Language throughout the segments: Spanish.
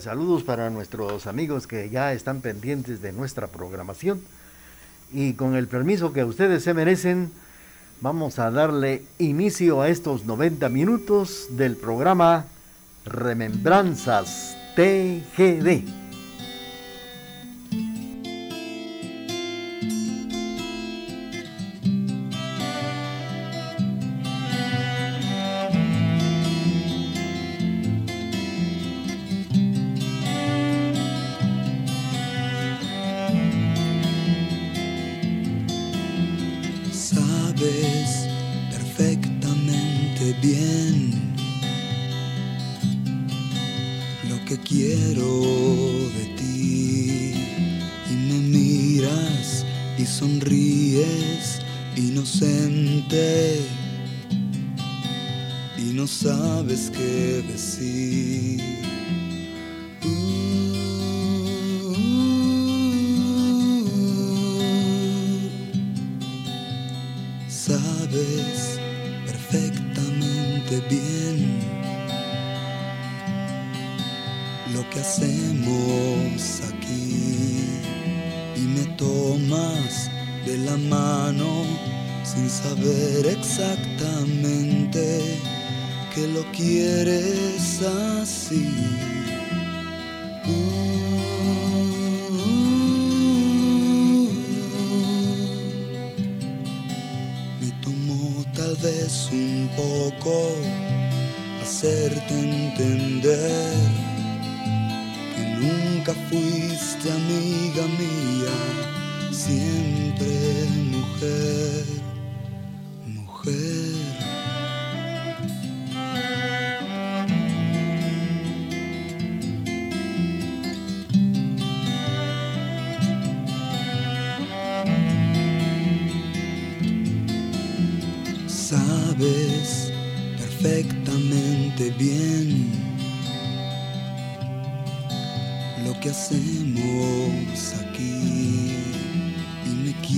Saludos para nuestros amigos que ya están pendientes de nuestra programación. Y con el permiso que ustedes se merecen, vamos a darle inicio a estos 90 minutos del programa Remembranzas TGD. que hacemos aquí y me tomas de la mano sin saber exactamente que lo quieres así. Uh, me tomó tal vez un poco hacerte entender perfectamente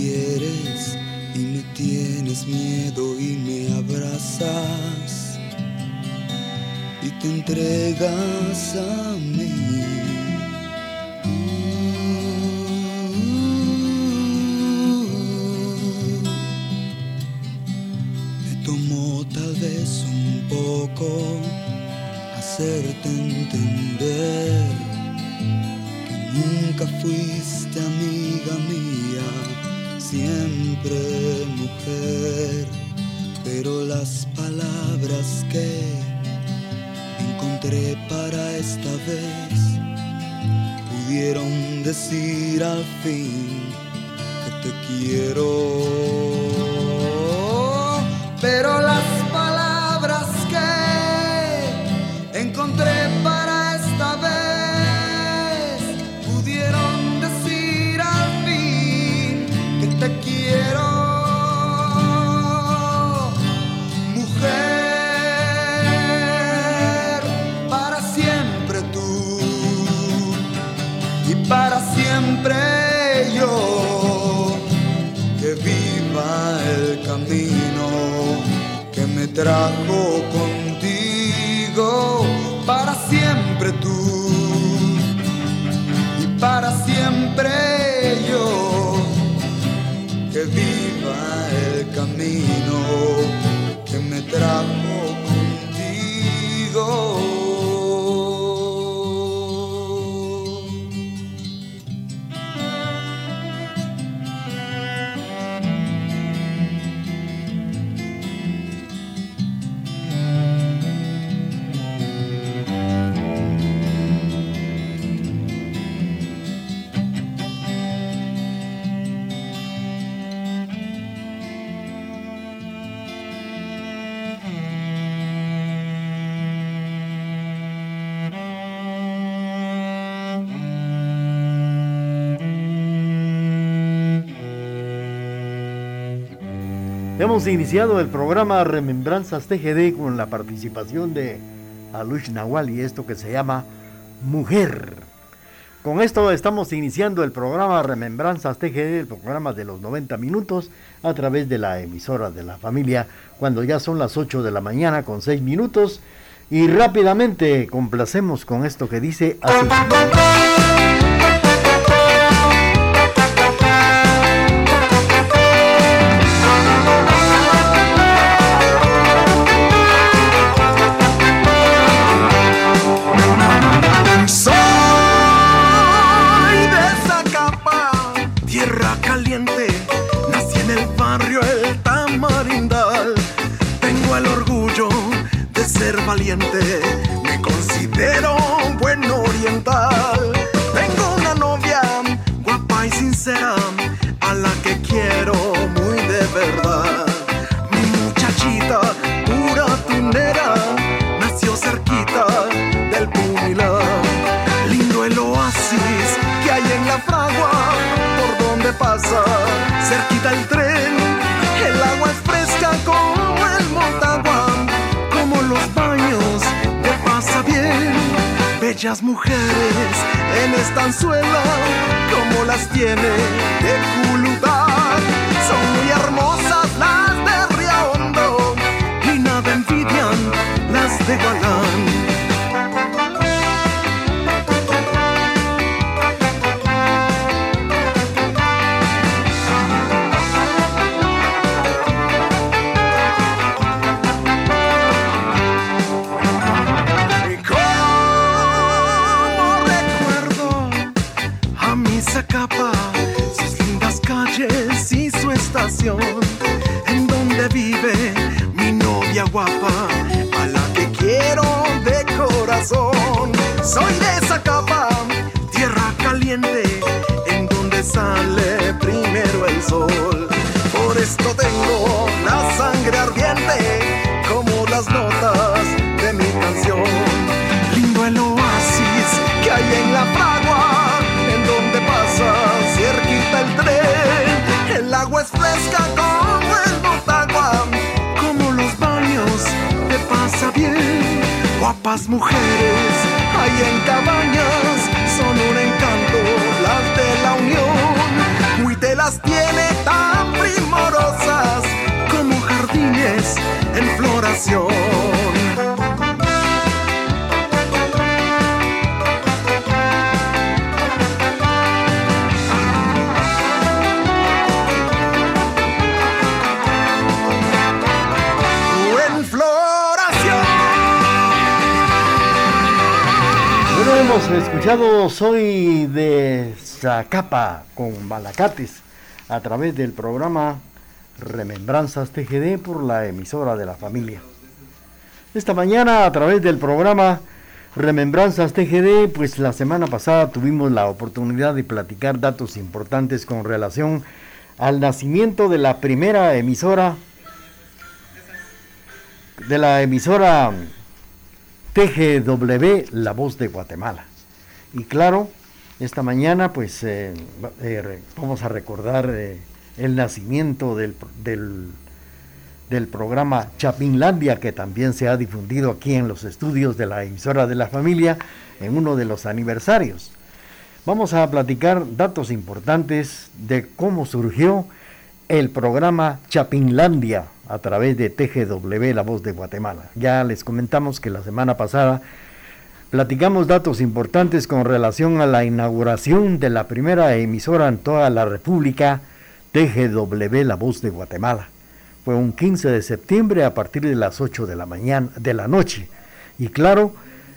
quieres y me tienes miedo y me abrazas y te entregas a mí. hacerte entender que nunca fuiste amiga mía, siempre mujer, pero las palabras que encontré para esta vez pudieron decir al fin para siempre yo. Que viva el camino que me trajo contigo para siempre tú y para siempre yo. Que viva el camino que me trajo contigo. Hemos iniciado el programa Remembranzas TGD con la participación de Alush Nahual y esto que se llama Mujer. Con esto estamos iniciando el programa Remembranzas TGD, el programa de los 90 minutos, a través de la emisora de la familia, cuando ya son las 8 de la mañana con 6 minutos. Y rápidamente complacemos con esto que dice así. Pasa, cerquita el tren, el agua es fresca como el Motagua bellas mujeres en esta anzuela, como las tiene de Culudar. Son muy hermosas las de Riahondo y nada envidian las de Galán. Guapas mujeres hay en cabañas, son un encanto las de la unión. Muy te las tiene tan primorosas como jardines en floración. Hemos escuchado Soy de Zacapa con Malacates a través del programa Remembranzas TGD por la emisora de la familia. Esta mañana a través del programa Remembranzas TGD, pues la semana pasada tuvimos la oportunidad de platicar datos importantes con relación al nacimiento de la primera emisora de la emisora TGW, La Voz de Guatemala. Y claro, esta mañana pues eh, eh, vamos a recordar eh, el nacimiento del, del, programa Chapinlandia, que también se ha difundido aquí en los estudios de la emisora de la familia en uno de los aniversarios. Vamos a platicar datos importantes de cómo surgió el programa Chapinlandia a través de TGW, La Voz de Guatemala. Ya les comentamos que la semana pasada platicamos datos importantes con relación a la inauguración de la primera emisora en toda la República, TGW, La Voz de Guatemala. Fue un 15 de septiembre a partir de las 8 de la mañana, de la noche. Y claro,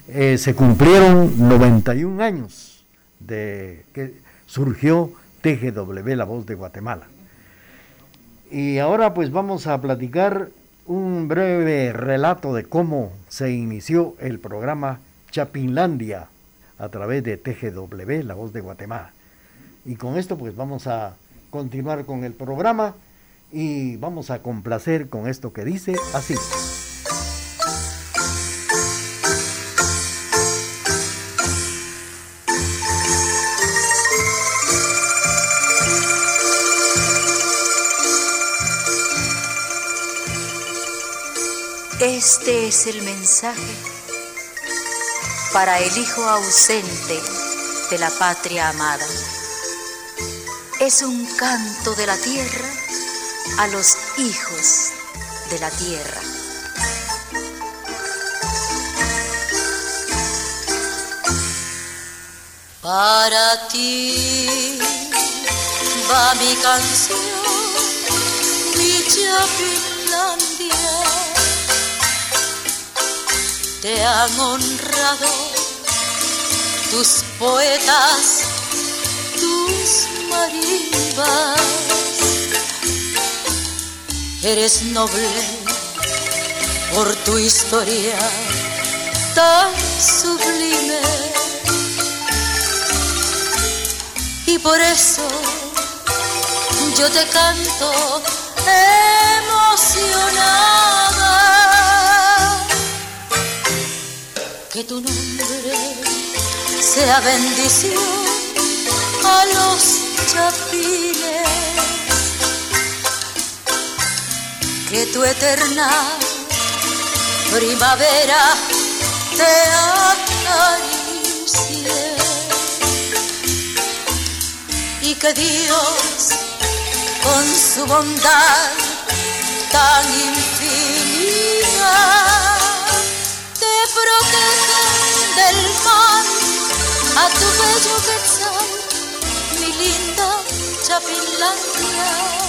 eh, se cumplieron 91 años de que surgió TGW, La Voz de Guatemala. Y ahora pues vamos a platicar un breve relato de cómo se inició el programa Chapinlandia a través de TGW, La Voz de Guatemala. Y con esto pues vamos a continuar con el programa y vamos a complacer con esto que dice así. Este es el mensaje para el hijo ausente de la patria amada. Es un canto de la tierra a los hijos de la tierra. Para ti va mi canción, mi chapín. Te han honrado tus poetas, tus marimbas. Eres noble por tu historia tan sublime y por eso yo te canto emocionada. Que tu nombre sea bendición a los chapines. Que tu eterna primavera te acaricie y que Dios con su bondad tan infinita proteja del mal a tu bello quetzal, mi linda Chapinlandia.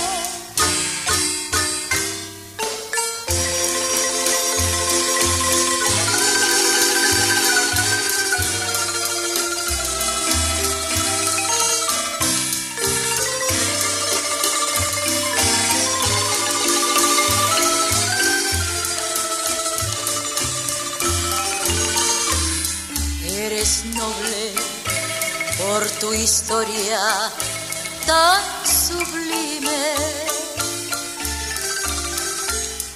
Por tu historia tan sublime.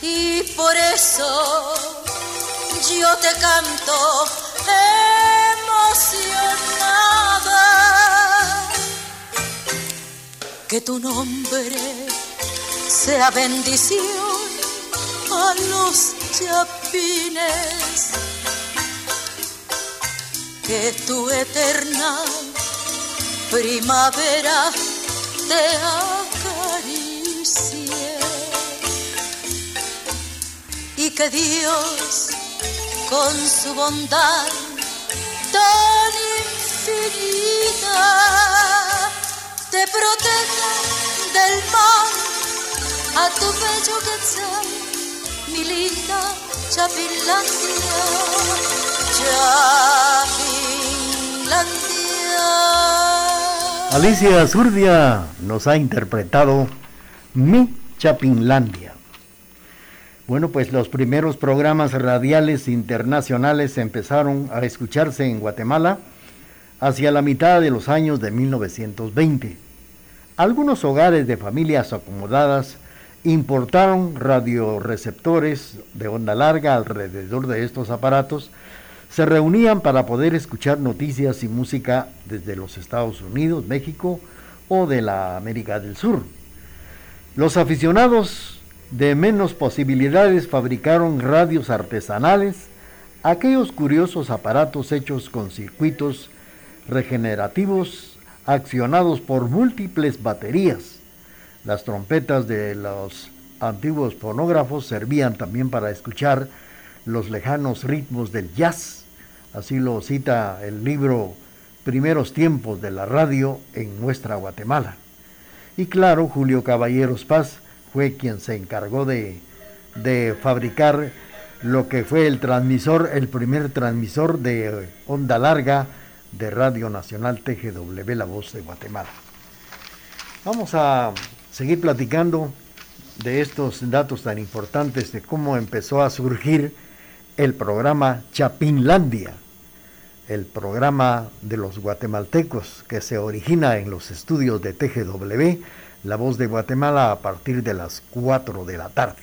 Y por eso yo te canto emocionada. Que tu nombre sea bendición a los chapines. Que tu eterna primavera te acaricie. Y que Dios con su bondad tan infinita te proteja del mal. A tu bello quetzal, mi linda Chapinlandia, Alicia Zurdia nos ha interpretado Mi Chapinlandia. Bueno, pues los primeros programas radiales internacionales empezaron a escucharse en Guatemala hacia la mitad de los años de 1920. Algunos hogares de familias acomodadas importaron radioreceptores de onda larga alrededor de estos aparatos se reunían para poder escuchar noticias y música desde los Estados Unidos, México o de la América del Sur. Los aficionados de menos posibilidades fabricaron radios artesanales, aquellos curiosos aparatos hechos con circuitos regenerativos accionados por múltiples baterías. Las trompetas de los antiguos fonógrafos servían también para escuchar los lejanos ritmos del jazz Así lo cita el libro Primeros tiempos de la radio en nuestra Guatemala. Y claro, Julio Caballeros Paz fue quien se encargó de, de fabricar lo que fue el transmisor, el primer transmisor de onda larga de Radio Nacional TGW, La Voz de Guatemala. Vamos a seguir platicando de estos datos tan importantes de cómo empezó a surgir el programa Chapinlandia, el programa de los guatemaltecos que se origina en los estudios de TGW, La Voz de Guatemala, a partir de las 4 de la tarde.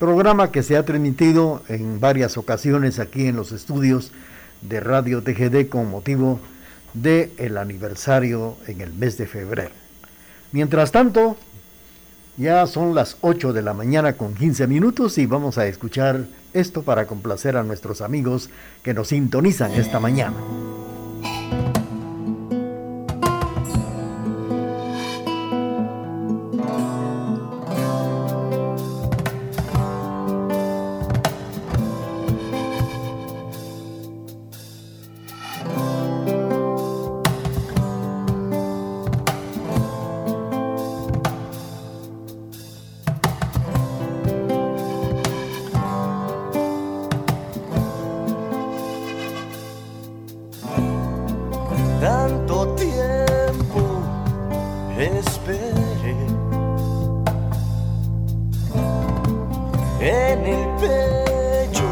Programa que se ha transmitido en varias ocasiones aquí en los estudios de Radio TGD con motivo del el aniversario en el mes de febrero. Mientras tanto, ya son las 8 de la mañana con 15 minutos y vamos a escuchar esto para complacer a nuestros amigos que nos sintonizan esta mañana. Tanto tiempo esperé. En el pecho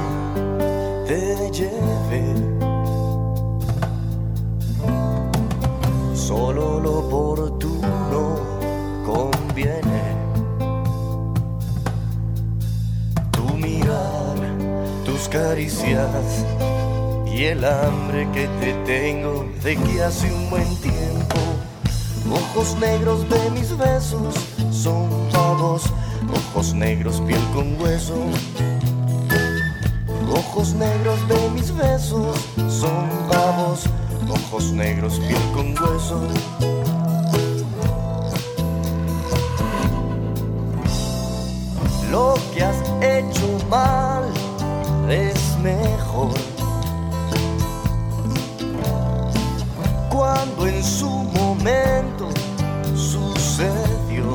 te llevé. Solo lo oportuno conviene. Tu mirar, tus caricias y el hambre que te tengo de que hace un buen tiempo. Ojos negros de mis besos son pavos, ojos negros piel con hueso. Ojos negros de mis besos son pavos, ojos negros piel con hueso. Lo que has hecho mal es mejor cuando en su momento sucedió.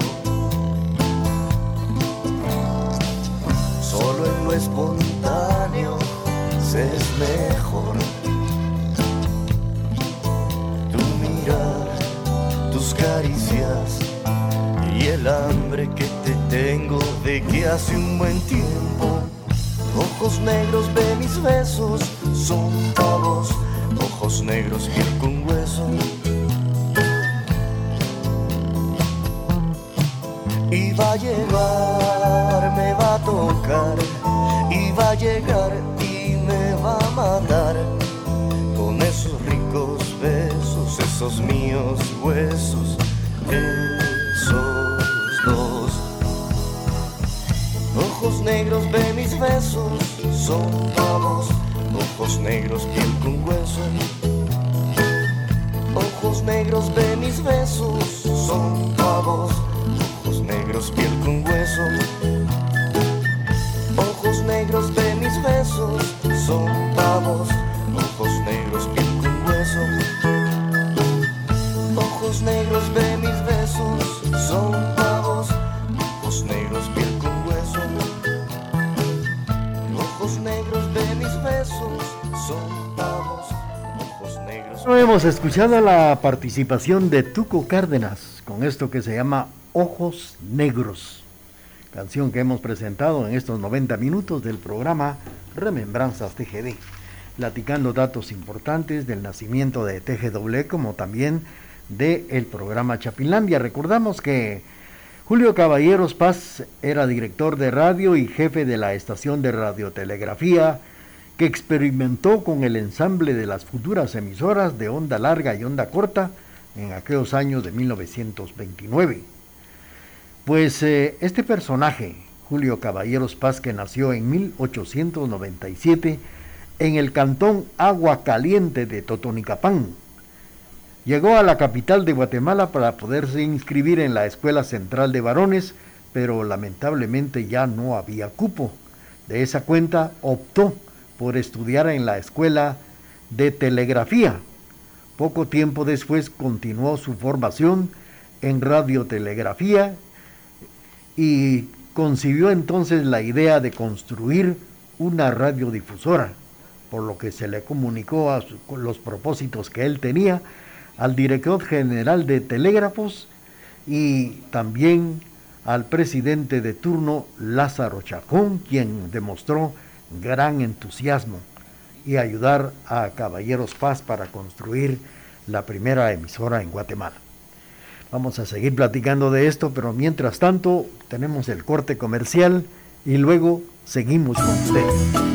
Solo en lo espontáneo se es mejor. Tu mirar, tus caricias y el hambre que te tengo de que hace un buen tiempo. Ojos negros de mis besos son pavos ojos negros, piel con hueso. Y va a llegar, me va a tocar, y va a llegar y me va a matar. Con esos ricos besos, esos míos huesos, esos dos. Ojos negros de mis besos son pavos ojos negros, piel con hueso. Negros de mis besos son pavos, ojos negros, piel con hueso. Ojos negros de mis besos son pavos, ojos negros, piel con hueso. Ojos negros de Hemos escuchado la participación de Tuco Cárdenas con esto que se llama Ojos Negros, canción que hemos presentado en estos 90 minutos del programa Remembranzas TGD, platicando datos importantes del nacimiento de TGW como también del programa Chapinlandia. Recordamos que Julio Caballeros Paz era director de radio y jefe de la estación de radiotelegrafía que experimentó con el ensamble de las futuras emisoras de onda larga y onda corta en aquellos años de 1929. Pues eh, este personaje, Julio Caballeros Paz, que nació en 1897 en el cantón Agua Caliente de Totonicapán, llegó a la capital de Guatemala para poderse inscribir en la Escuela Central de Varones, pero lamentablemente ya no había cupo. De esa cuenta optó por estudiar en la Escuela de Telegrafía. Poco tiempo después continuó su formación en radiotelegrafía y concibió entonces la idea de construir una radiodifusora, por lo que se le comunicó a los propósitos que él tenía al director general de telégrafos y también al presidente de turno Lázaro Chacón, quien demostró gran entusiasmo y ayudar a Caballeros Paz para construir la primera emisora en Guatemala. Vamos a seguir platicando de esto, pero mientras tanto tenemos el corte comercial y luego seguimos con ustedes.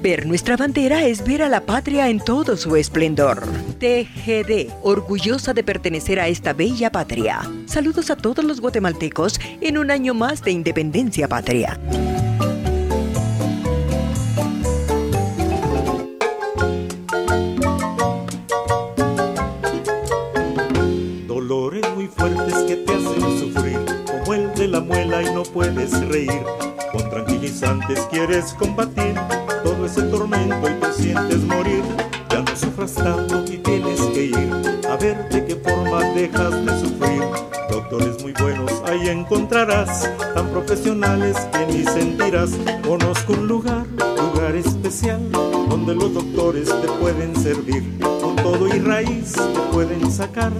Ver nuestra bandera es ver a la patria en todo su esplendor. TGD, orgullosa de pertenecer a esta bella patria. Saludos a todos los guatemaltecos en un año más de independencia patria. De la muela y no puedes reír. Con tranquilizantes quieres combatir todo ese tormento y te sientes morir. Ya no sufras tanto y tienes que ir a ver de qué forma dejas de sufrir. Doctores muy buenos ahí encontrarás, tan profesionales que ni sentirás. Conozco un lugar, lugar especial, donde los doctores te pueden servir. Todo y raíz te pueden sacar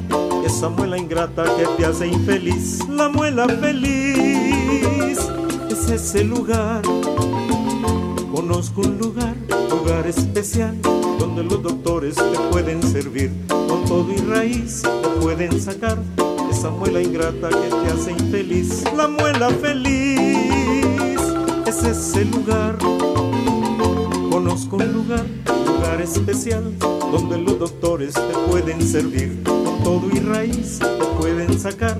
esa muela ingrata que te hace infeliz. La muela feliz es ese lugar. Conozco un lugar, lugar especial, donde los doctores te pueden servir. Con todo y raíz te pueden sacar esa muela ingrata que te hace infeliz. La muela feliz es ese lugar Conozco un lugar, lugar especial, donde los doctores te pueden servir. Con todo y raíz te pueden sacar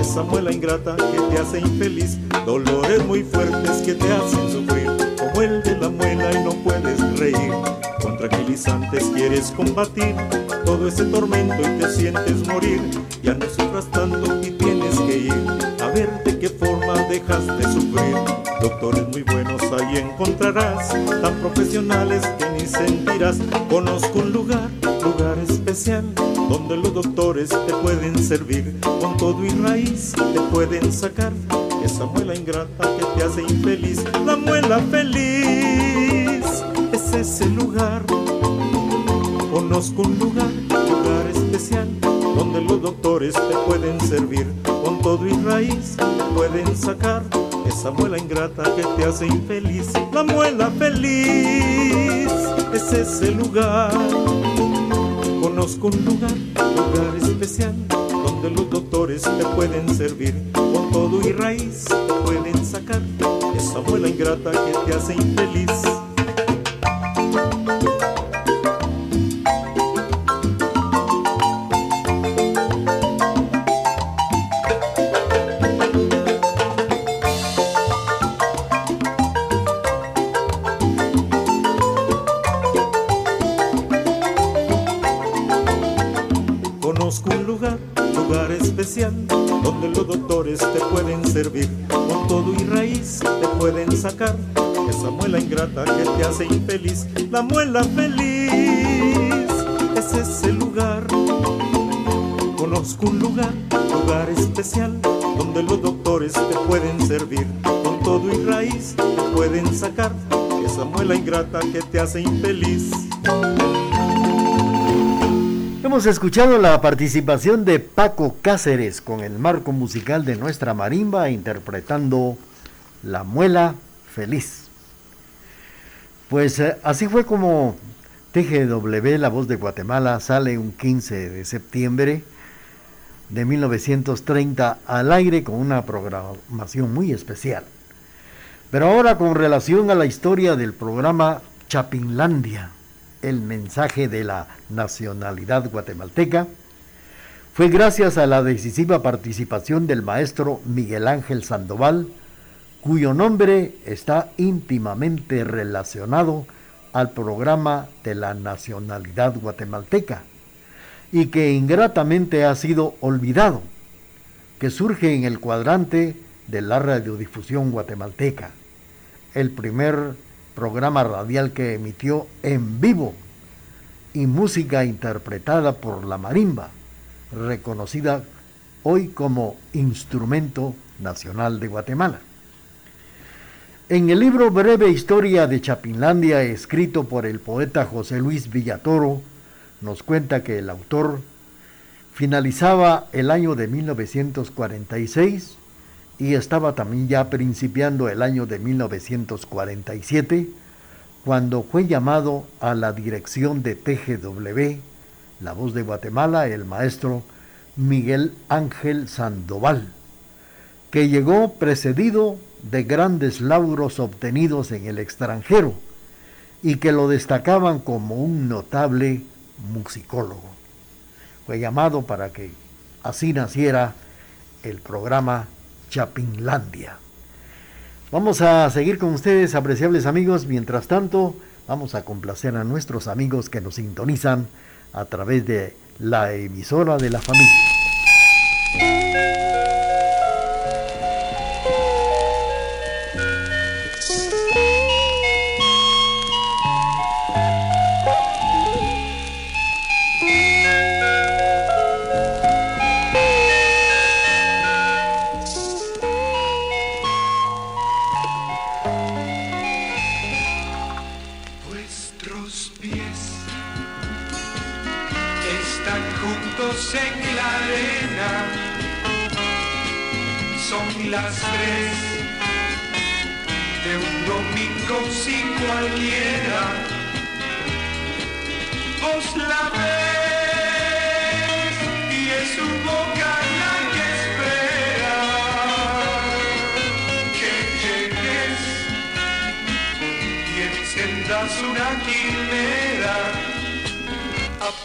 esa muela ingrata que te hace infeliz. Dolores muy fuertes que te hacen sufrir, como el de la muela y no puedes reír. Con tranquilizantes quieres combatir todo ese tormento y te sientes morir. Ya no sufras tanto y tienes que ir a ver de qué forma dejas de sufrir. Doctores muy buenos ahí encontrarás, tan profesionales que ni sentirás. Conozco un lugar, lugar especial, donde los doctores te pueden servir. Con todo y raíz te pueden sacar esa muela ingrata que te hace infeliz. La muela feliz es ese lugar Conozco un lugar, lugar especial, donde los doctores te pueden servir. Con todo y raíz pueden sacar esa muela ingrata que te hace infeliz. La muela feliz es ese lugar. Conozco un lugar, lugar especial, donde los doctores te pueden servir. Con todo y raíz pueden sacar esa muela ingrata que te hace infeliz. Donde los doctores te pueden servir. Con todo y raíz te pueden sacar esa muela ingrata que te hace infeliz. La muela feliz es ese lugar. Conozco un lugar, lugar especial, donde los doctores te pueden servir. Con todo y raíz te pueden sacar esa muela ingrata que te hace infeliz. Hemos escuchado la participación de Paco Cáceres con el marco musical de nuestra marimba interpretando La Muela Feliz. Pues eh, así fue como TGW, La Voz de Guatemala, sale un 15 de septiembre de 1930 al aire con una programación muy especial. Pero ahora con relación a la historia del programa Chapinlandia el mensaje de la nacionalidad guatemalteca, fue gracias a la decisiva participación del maestro Miguel Ángel Sandoval, cuyo nombre está íntimamente relacionado al programa de la nacionalidad guatemalteca y que ingratamente ha sido olvidado, que surge en el cuadrante de la radiodifusión guatemalteca, el primer programa radial que emitió en vivo y música interpretada por la marimba, reconocida hoy como instrumento nacional de Guatemala. En el libro Breve Historia de Chapinlandia, escrito por el poeta José Luis Villatoro, nos cuenta que el autor finalizaba el año de 1946 y estaba también ya principiando el año de 1947 cuando fue llamado a la dirección de TGW, la voz de Guatemala, el maestro Miguel Ángel Sandoval, que llegó precedido de grandes lauros obtenidos en el extranjero y que lo destacaban como un notable musicólogo. Fue llamado para que así naciera el programa Chapinlandia. Vamos a seguir con ustedes, apreciables amigos. Mientras tanto, vamos a complacer a nuestros amigos que nos sintonizan a través de la emisora de la familia.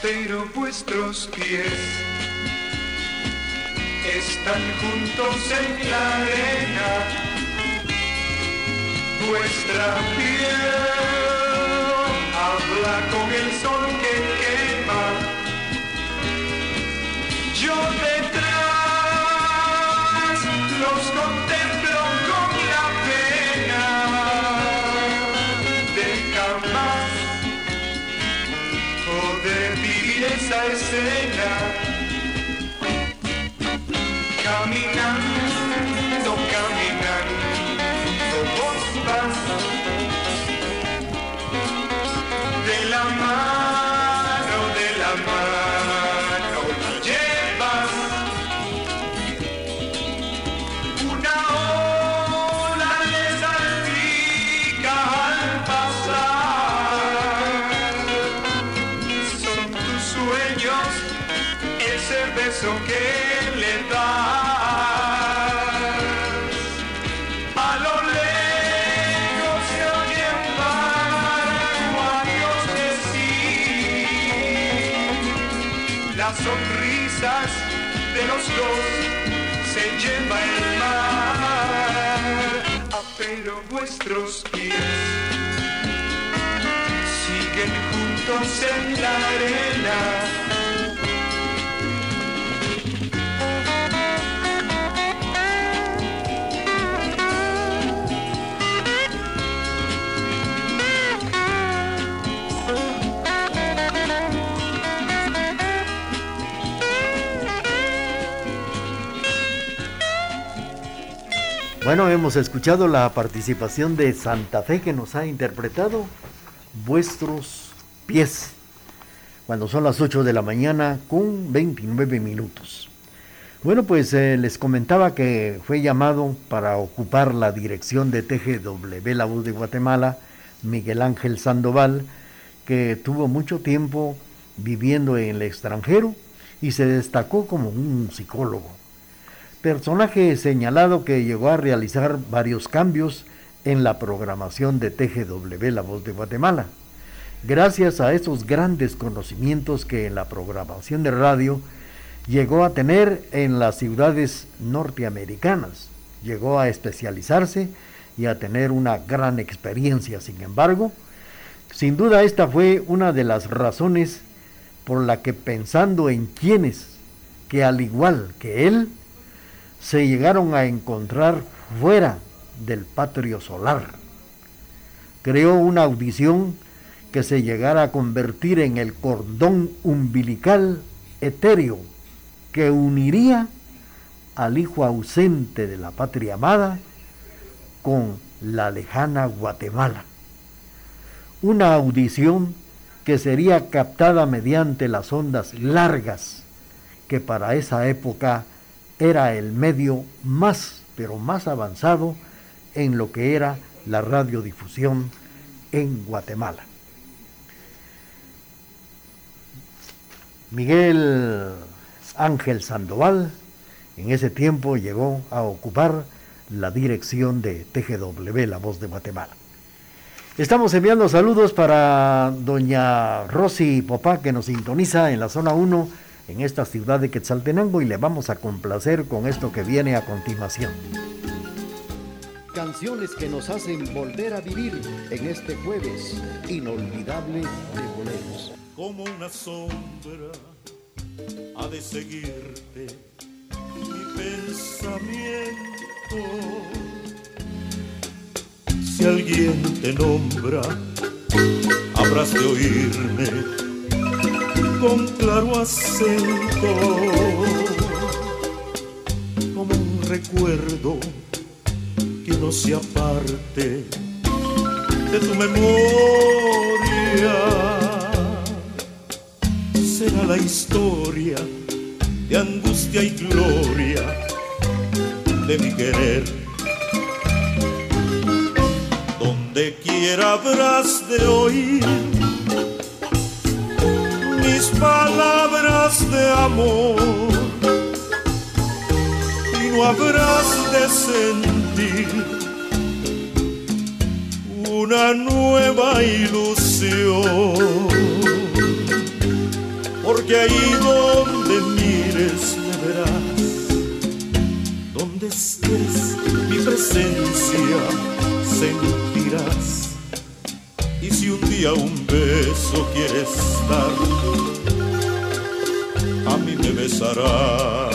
Pero vuestros pies están juntos en la arena. Vuestra piel habla con el sol que quema. Yo detrás Las sonrisas de los dos se lleva el mar. Ah, pero vuestros pies siguen juntos en la arena. Bueno, hemos escuchado la participación de Santa Fe que nos ha interpretado Vuestros pies, cuando son las 8 de la mañana con 29 minutos. Bueno, pues eh, les comentaba que fue llamado para ocupar la dirección de TGW La Voz de Guatemala, Miguel Ángel Sandoval, que tuvo mucho tiempo viviendo en el extranjero y se destacó como un psicólogo personaje señalado que llegó a realizar varios cambios en la programación de TGW La Voz de Guatemala. Gracias a esos grandes conocimientos que en la programación de radio llegó a tener en las ciudades norteamericanas, llegó a especializarse y a tener una gran experiencia. Sin embargo, sin duda esta fue una de las razones por la que pensando en quienes que al igual que él, se llegaron a encontrar fuera del patrio solar. Creó una audición que se llegara a convertir en el cordón umbilical etéreo que uniría al hijo ausente de la patria amada con la lejana Guatemala. Una audición que sería captada mediante las ondas largas que para esa época era el medio más, pero más avanzado en lo que era la radiodifusión en Guatemala. Miguel Ángel Sandoval en ese tiempo llegó a ocupar la dirección de TGW, La Voz de Guatemala. Estamos enviando saludos para doña Rosy Popá que nos sintoniza en la zona 1 en esta ciudad de Quetzaltenango y le vamos a complacer con esto que viene a continuación. Canciones que nos hacen volver a vivir en este jueves inolvidable de boleros. como una sombra ha de seguirte mi pensamiento. Si alguien te nombra, habrás de oírme con claro acento, como un recuerdo que no se aparte de tu memoria será la historia de angustia y gloria de mi querer. Donde quiera habrás de oír palabras de amor. Y no habrás de sentir una nueva ilusión. Porque ahí donde mires me verás, donde estés mi presencia sentirás. Si un día un beso quieres dar, a mí me besarás.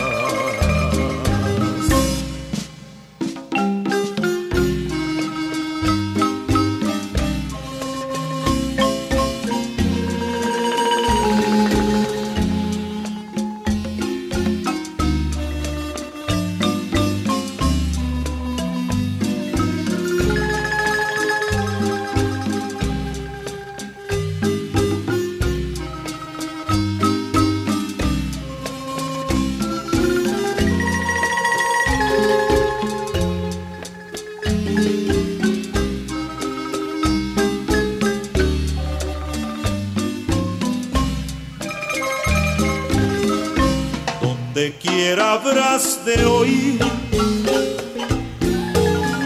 De oír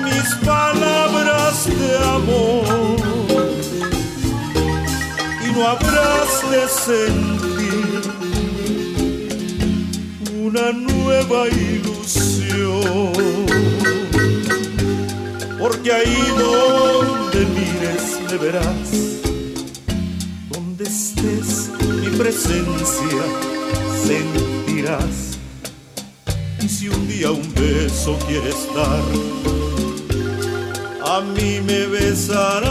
mis palabras de amor. Y no habrás de sentir una nueva ilusión. Porque ahí donde mires me verás. Donde estés mi presencia sentirás si un día un beso quieres a mí me besarás.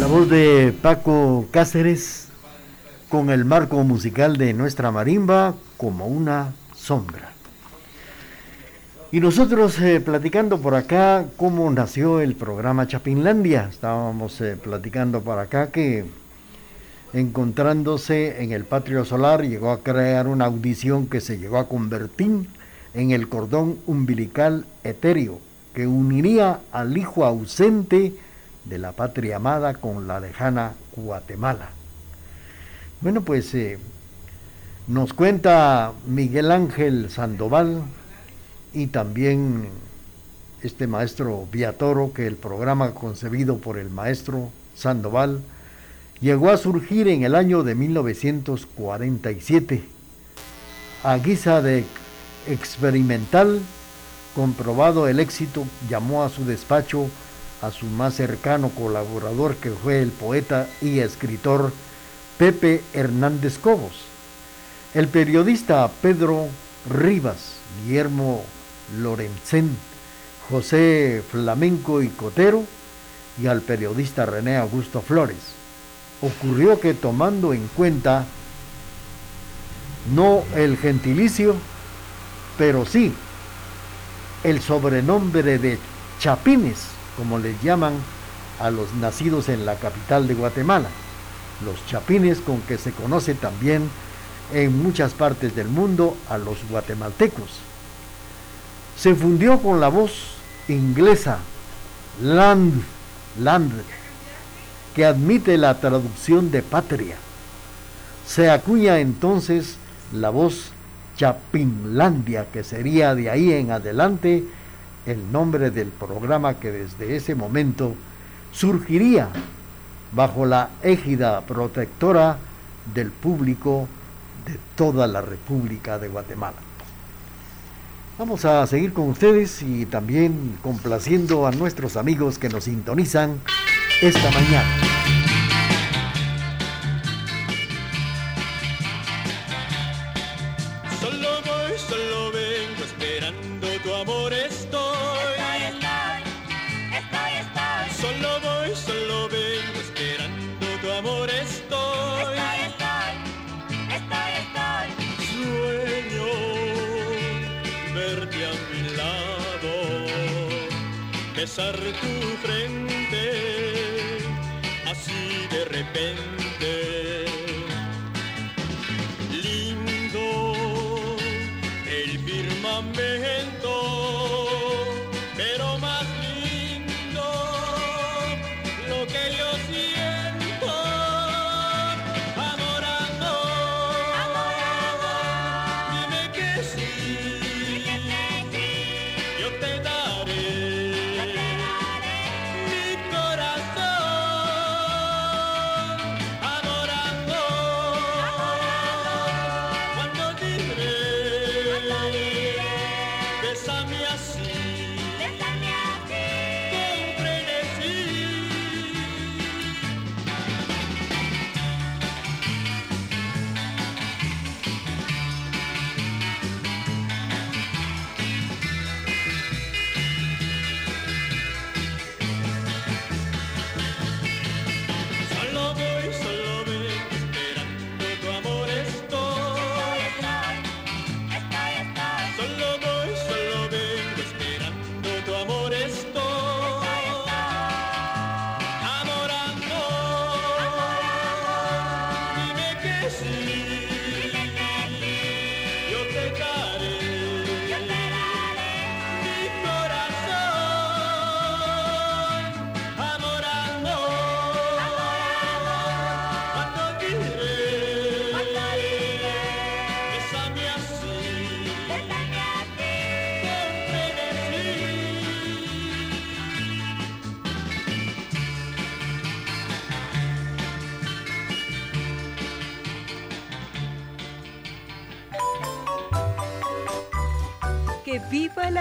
La voz de Paco Cáceres con el marco musical de nuestra marimba como una sombra. Y nosotros eh, platicando por acá cómo nació el programa Chapinlandia. Estábamos eh, platicando por acá que encontrándose en el Patrio Solar, llegó a crear una audición que se llegó a convertir en el cordón umbilical etéreo que uniría al hijo ausente de la patria amada con la lejana Guatemala. Bueno, pues eh, nos cuenta Miguel Ángel Sandoval y también este maestro Viatoro que el programa concebido por el maestro Sandoval llegó a surgir en el año de 1947. A guisa de experimental, comprobado el éxito, llamó a su despacho a su más cercano colaborador que fue el poeta y escritor Pepe Hernández Cobos, el periodista Pedro Rivas, Guillermo Lorenzén, José Flamenco y Cotero y al periodista René Augusto Flores ocurrió que tomando en cuenta no el gentilicio, pero sí el sobrenombre de chapines, como les llaman a los nacidos en la capital de Guatemala, los chapines con que se conoce también en muchas partes del mundo a los guatemaltecos. Se fundió con la voz inglesa land, land que admite la traducción de patria. Se acuña entonces la voz Chapinlandia, que sería de ahí en adelante el nombre del programa que desde ese momento surgiría bajo la égida protectora del público de toda la República de Guatemala. Vamos a seguir con ustedes y también complaciendo a nuestros amigos que nos sintonizan esta mañana. Solo voy, solo vengo esperando tu amor estoy. Estoy, estoy, estoy. Solo voy, solo vengo esperando tu amor estoy. Estoy, estoy, estoy, estoy. Sueño verte a mi lado, besar tu frente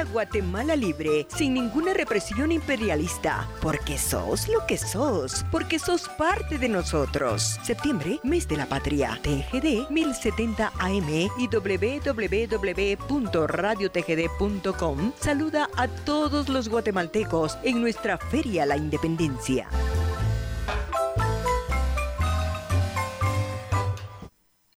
la Guatemala libre, sin ninguna represión imperialista, porque sos lo que sos, porque sos parte de nosotros. Septiembre, mes de la patria. TGD 1070 AM y www.radiotgd.com saluda a todos los guatemaltecos en nuestra Feria La Independencia.